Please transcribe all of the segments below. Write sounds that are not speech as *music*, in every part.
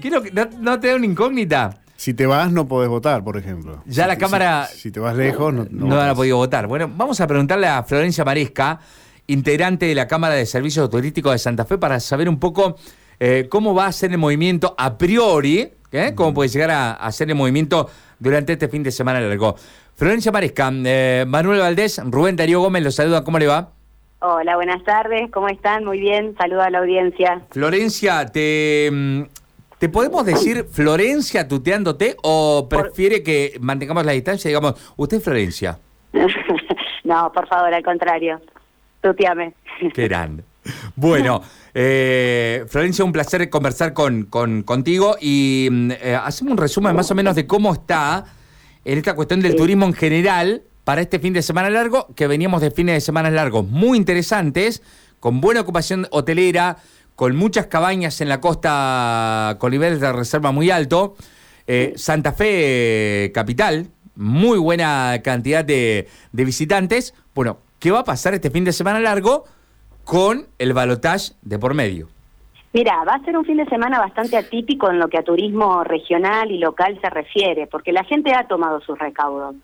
Quiero que no, no te da una incógnita. Si te vas, no podés votar, por ejemplo. Ya Si la te- Cámara- Si, si te vas lejos, no, No, han podido votar. Bueno, vamos a preguntarle a Florencia Maresca, integrante de la Cámara de Servicios Turísticos de Santa Fe, para saber un poco eh, cómo va a ser el movimiento a priori, ¿eh? cómo puede llegar a, a ser el movimiento durante este fin de semana largo. Florencia Maresca, eh, Manuel Valdés, Rubén Darío Gómez, los saluda, ¿cómo le va? Hola, buenas tardes, ¿cómo están? Muy bien, saludo a la audiencia. Florencia, ¿te, mm, ¿te podemos decir Florencia tuteándote o prefiere que mantengamos la distancia y digamos, usted es Florencia? *laughs* no, por favor, al contrario, tuteame. Qué grande. Bueno, eh, Florencia, un placer conversar con, con- contigo y mm, eh, hacemos un resumen más o menos de cómo está en esta cuestión del Sí. turismo en general para este fin de semana largo, que veníamos de fines de semana largos muy interesantes, con buena ocupación hotelera, con muchas cabañas en la costa con niveles de reserva muy alto. Eh, Santa Fe eh, capital, muy buena cantidad de, de visitantes. Bueno, ¿qué va a pasar este fin de semana largo con el balotaje de por medio? Mira, va a ser un fin de semana bastante atípico en lo que a turismo regional y local se refiere, porque la gente ha tomado sus recaudos.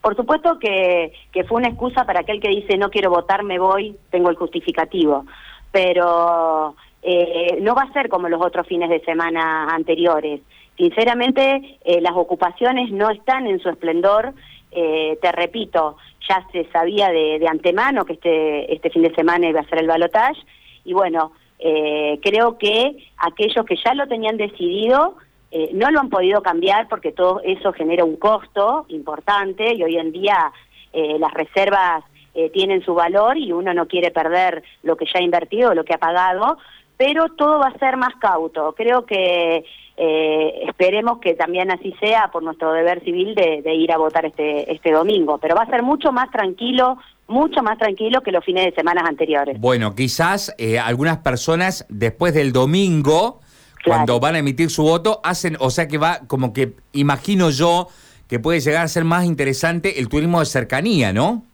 Por supuesto que, que fue una excusa para aquel que dice no quiero votar, me voy, tengo el justificativo, pero eh, no va a ser como los otros fines de semana anteriores. Sinceramente, eh, las ocupaciones no están en su esplendor. Eh, te repito, ya se sabía de, de antemano que este, este fin de semana iba a ser el balotaje y bueno, eh, creo que aquellos que ya lo tenían decidido eh, no lo han podido cambiar porque todo eso genera un costo importante y hoy en día las reservas eh, tienen su valor y uno no quiere perder lo que ya ha invertido, lo que ha pagado, pero todo va a ser más cauto. Creo que eh, esperemos que también así sea por nuestro deber civil de, de ir a votar este, este domingo, pero va a ser mucho más tranquilo, mucho más tranquilo que los fines de semana anteriores. Bueno, quizás eh, algunas personas después del domingo, Claro. cuando van a emitir su voto, hacen, o sea que va como que imagino yo que puede llegar a ser más interesante el turismo de cercanía, ¿no?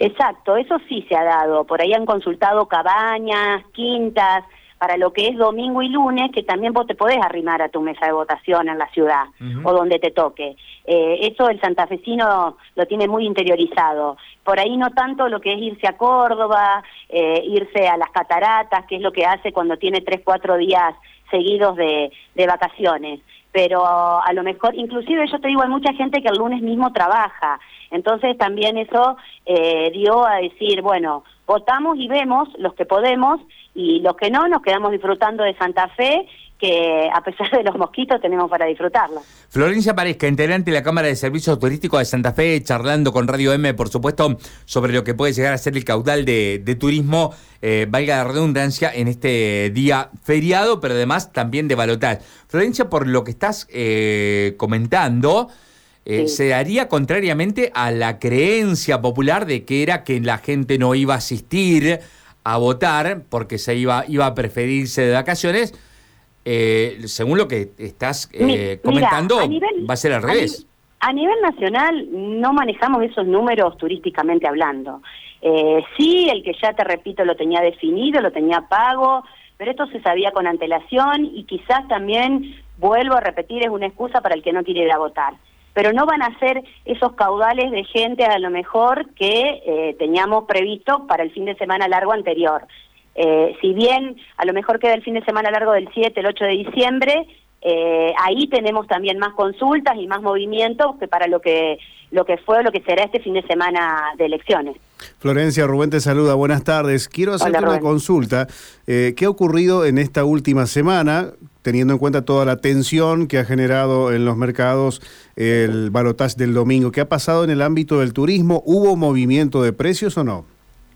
Exacto, eso sí se ha dado. Por ahí han consultado cabañas, quintas, para lo que es domingo y lunes, que también vos te podés arrimar a tu mesa de votación en la ciudad o donde te toque. Eh, eso el santafesino lo tiene muy interiorizado. Por ahí no tanto lo que es irse a Córdoba, eh, irse a las cataratas, que es lo que hace cuando tiene tres, cuatro días seguidos de, de vacaciones pero a lo mejor, inclusive yo te digo, hay mucha gente que el lunes mismo trabaja, entonces también eso eh, dio a decir, bueno, votamos y vemos los que podemos y los que no, nos quedamos disfrutando de Santa Fe, que a pesar de los mosquitos tenemos para disfrutarla. Florencia Parezca, integrante de la Cámara de Servicios Turísticos de Santa Fe, charlando con Radio M, por supuesto, sobre lo que puede llegar a ser el caudal de, de turismo, eh, valga la redundancia, en este día feriado, pero además también de balotaje. Florencia, por lo que estás eh, comentando, eh, Sí. se daría contrariamente a la creencia popular de que era que la gente no iba a asistir a votar porque se iba, iba a preferirse de vacaciones. Eh, según lo que estás eh, mira, comentando, a nivel- va a ser al a revés. ni- A nivel nacional no manejamos esos números turísticamente hablando. Eh, sí, el que ya te repito lo tenía definido, lo tenía pago, pero esto se sabía con antelación y quizás también, vuelvo a repetir, es una excusa para el que no quiere ir a votar. Pero no van a ser esos caudales de gente a lo mejor que eh, teníamos previsto para el fin de semana largo anterior. Eh, si bien a lo mejor queda el fin de semana largo del 7, el 8 de diciembre, eh, ahí tenemos también más consultas y más movimientos que para lo que lo que fue o lo que será este fin de semana de elecciones. Florencia, Rubén te saluda, buenas tardes. Quiero hacerte Hola, una consulta. Eh, ¿Qué ha ocurrido en esta última semana, teniendo en cuenta toda la tensión que ha generado en los mercados el balotaje del domingo? ¿Qué ha pasado en el ámbito del turismo? ¿Hubo movimiento de precios o no?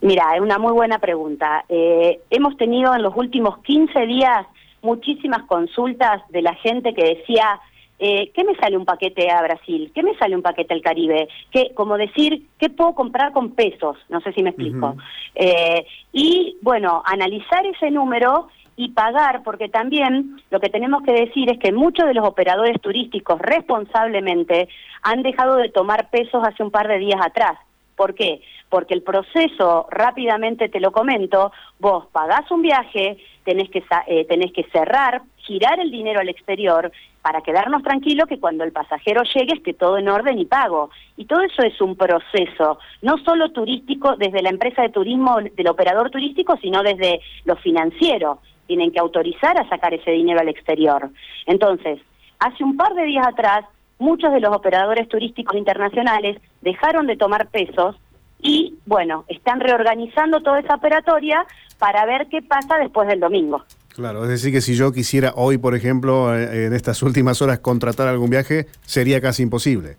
Mira, es una muy buena pregunta. Eh, hemos tenido en los últimos 15 días muchísimas consultas de la gente que decía, eh, ¿qué me sale un paquete a Brasil? ¿Qué me sale un paquete al Caribe? ¿Qué, como decir, ¿qué puedo comprar con pesos? No sé si me explico. Eh, y bueno, analizar ese número y pagar, porque también lo que tenemos que decir es que muchos de los operadores turísticos responsablemente han dejado de tomar pesos hace un par de días atrás. ¿Por qué? Porque el proceso, rápidamente te lo comento, vos pagás un viaje, tenés que, eh, tenés que cerrar, girar el dinero al exterior para quedarnos tranquilos que cuando el pasajero llegue esté todo en orden y pago. Y todo eso es un proceso, no solo turístico desde la empresa de turismo, del operador turístico, sino desde lo financiero. Tienen que autorizar a sacar ese dinero al exterior. Entonces, hace un par de días atrás, muchos de los operadores turísticos internacionales dejaron de tomar pesos y, bueno, están reorganizando toda esa operatoria para ver qué pasa después del domingo. Claro, es decir, que si yo quisiera hoy, por ejemplo, eh, en estas *laughs* últimas horas contratar algún viaje, sería casi imposible.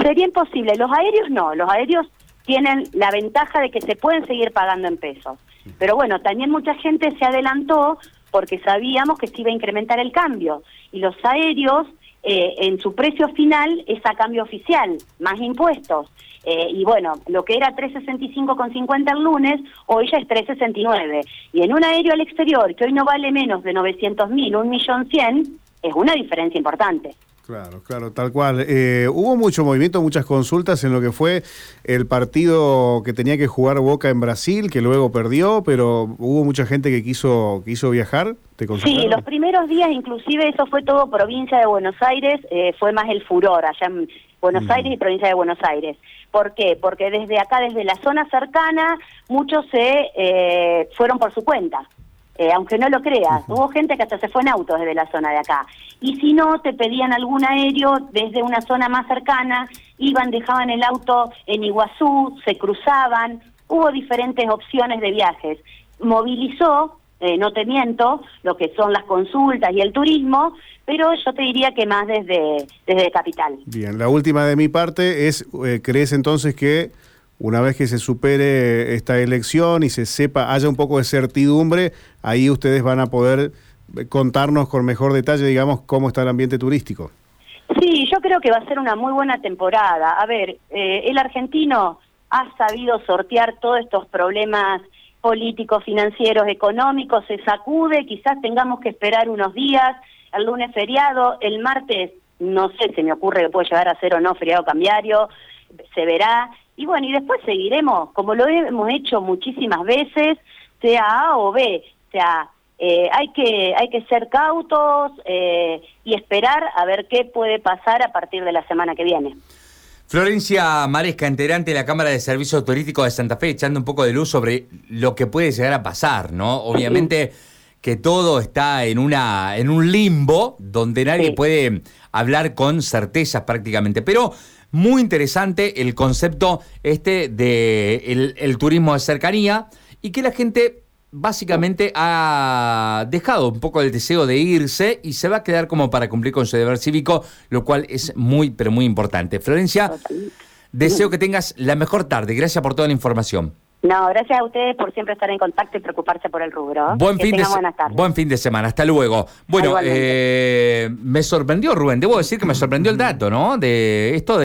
Sería imposible. Los aéreos no. Los aéreos tienen la ventaja de que se pueden seguir pagando en pesos. Pero bueno, también mucha gente se adelantó porque sabíamos que se iba a incrementar el cambio. Y los aéreos eh, en su precio final es a cambio oficial, más impuestos. Eh, y bueno, lo que era 365,50 el lunes, hoy ya es 369. Y en un aéreo al exterior, que hoy no vale menos de 900 mil, un millón cien, es una diferencia importante. Claro, claro, tal cual. Eh, hubo mucho movimiento, muchas consultas en lo que fue el partido que tenía que jugar Boca en Brasil, que luego perdió, pero hubo mucha gente que quiso quiso viajar. ¿Te sí, los primeros días, inclusive eso fue todo provincia de Buenos Aires, eh, fue más el furor allá en Buenos mm. Aires y provincia de Buenos Aires. ¿Por qué? Porque desde acá, desde la zona cercana, muchos se eh, fueron por su cuenta. Eh, aunque no lo creas, hubo gente que hasta se fue en auto desde la zona de acá. Y si no, te pedían algún aéreo desde una zona más cercana, iban, dejaban el auto en Iguazú, se cruzaban, hubo diferentes opciones de viajes. Movilizó, eh, no te miento, lo que son las consultas y el turismo, pero yo te diría que más desde, desde Capital. Bien, la última de mi parte es, eh, ¿crees entonces que una vez que se supere esta elección y se sepa, haya un poco de certidumbre, ahí ustedes van a poder contarnos con mejor detalle, digamos, cómo está el ambiente turístico. Sí, yo creo que va a ser una muy buena temporada. A ver, eh, el argentino ha sabido sortear todos estos problemas políticos, financieros, económicos, se sacude, quizás tengamos que esperar unos días, el lunes feriado, el martes, no sé, se me ocurre que puede llegar a ser o no feriado cambiario, se verá, y bueno, y después seguiremos, como lo hemos hecho muchísimas veces, sea A o B, o sea, eh, hay, que, hay que ser cautos eh, y esperar a ver qué puede pasar a partir de la semana que viene. Florencia Maresca, integrante de la Cámara de Servicios Turísticos de Santa Fe, echando un poco de luz sobre lo que puede llegar a pasar, ¿no? Obviamente que todo está en una en un limbo donde nadie puede hablar con certezas prácticamente, pero muy interesante el concepto este de el, turismo de cercanía y que la gente básicamente ha dejado un poco el deseo de irse y se va a quedar como para cumplir con su deber cívico, lo cual es muy, pero muy importante. Florencia, deseo que tengas la mejor tarde. Gracias por toda la información. No, gracias a ustedes por siempre estar en contacto y preocuparse por el rubro. Buen, fin de, buen fin de semana, hasta luego. Bueno, eh, me sorprendió Rubén, debo decir que me sorprendió el dato, ¿no? De esto de